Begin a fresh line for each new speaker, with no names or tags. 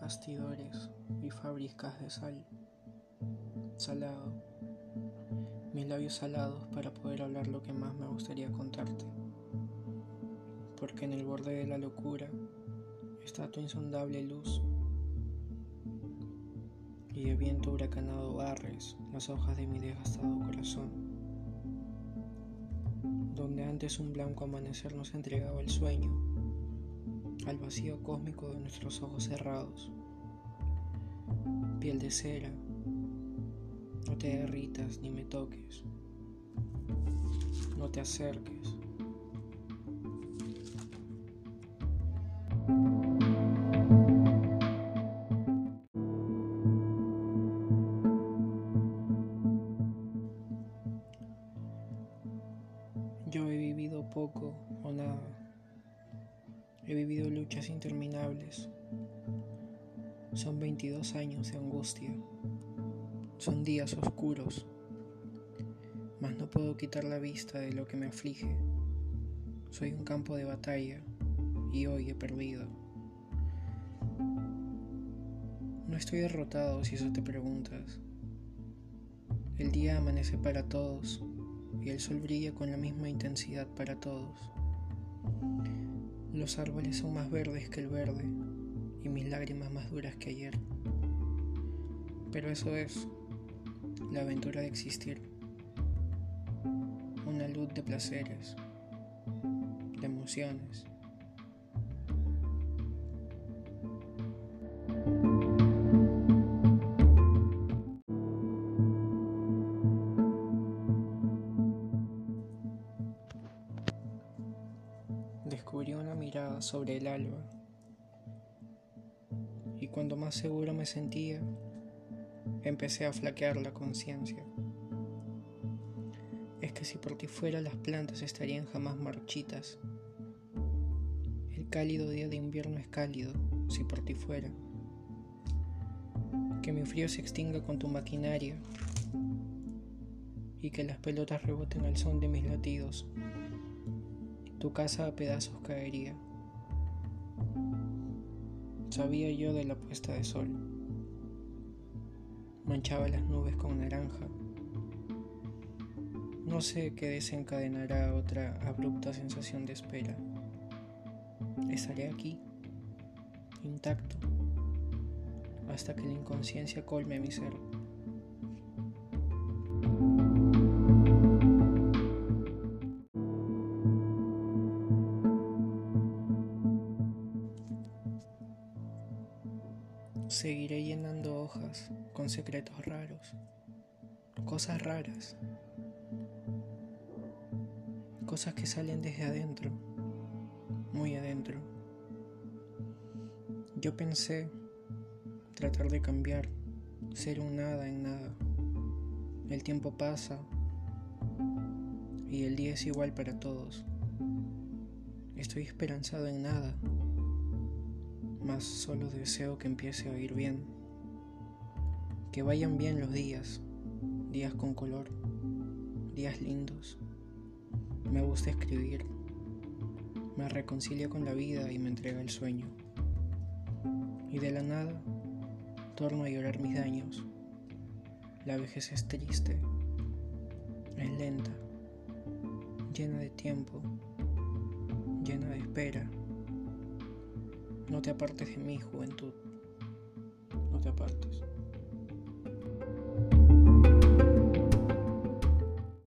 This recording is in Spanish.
bastidores y fábricas de sal. Salado. Mis labios salados para poder hablar lo que más me gustaría contarte. Porque en el borde de la locura está tu insondable luz. Y de viento huracanado barres las hojas de mi desgastado corazón. Donde antes un blanco amanecer nos entregaba el sueño al vacío cósmico de nuestros ojos cerrados. Piel de cera, no te derritas ni me toques, no te acerques. He vivido luchas interminables. Son 22 años de angustia. Son días oscuros. Mas no puedo quitar la vista de lo que me aflige. Soy un campo de batalla y hoy he perdido. No estoy derrotado si eso te preguntas. El día amanece para todos y el sol brilla con la misma intensidad para todos. Los árboles son más verdes que el verde y mis lágrimas más duras que ayer. Pero eso es la aventura de existir. Una luz de placeres, de emociones. Sobre el alba y cuando más seguro me sentía, empecé a flaquear la conciencia. Es que si por ti fuera las plantas estarían jamás marchitas. El cálido día de invierno es cálido si por ti fuera. Que mi frío se extinga con tu maquinaria y que las pelotas reboten al son de mis latidos tu casa a pedazos caería. Sabía yo de la puesta de sol. Manchaba las nubes con naranja. No sé qué desencadenará otra abrupta sensación de espera. Estaré aquí, intacto, hasta que la inconsciencia colme mi ser. Seguiré llenando hojas con secretos raros, cosas raras, cosas que salen desde adentro, muy adentro. Yo pensé tratar de cambiar, ser un nada en nada. El tiempo pasa y el día es igual para todos. Estoy esperanzado en nada mas solo deseo que empiece a ir bien. Que vayan bien los días, días con color, días lindos. Me gusta escribir, me reconcilia con la vida y me entrega el sueño. Y de la nada, torno a llorar mis daños. La vejez es triste, es lenta, llena de tiempo, llena de espera. No te apartes de mi juventud. No te apartes.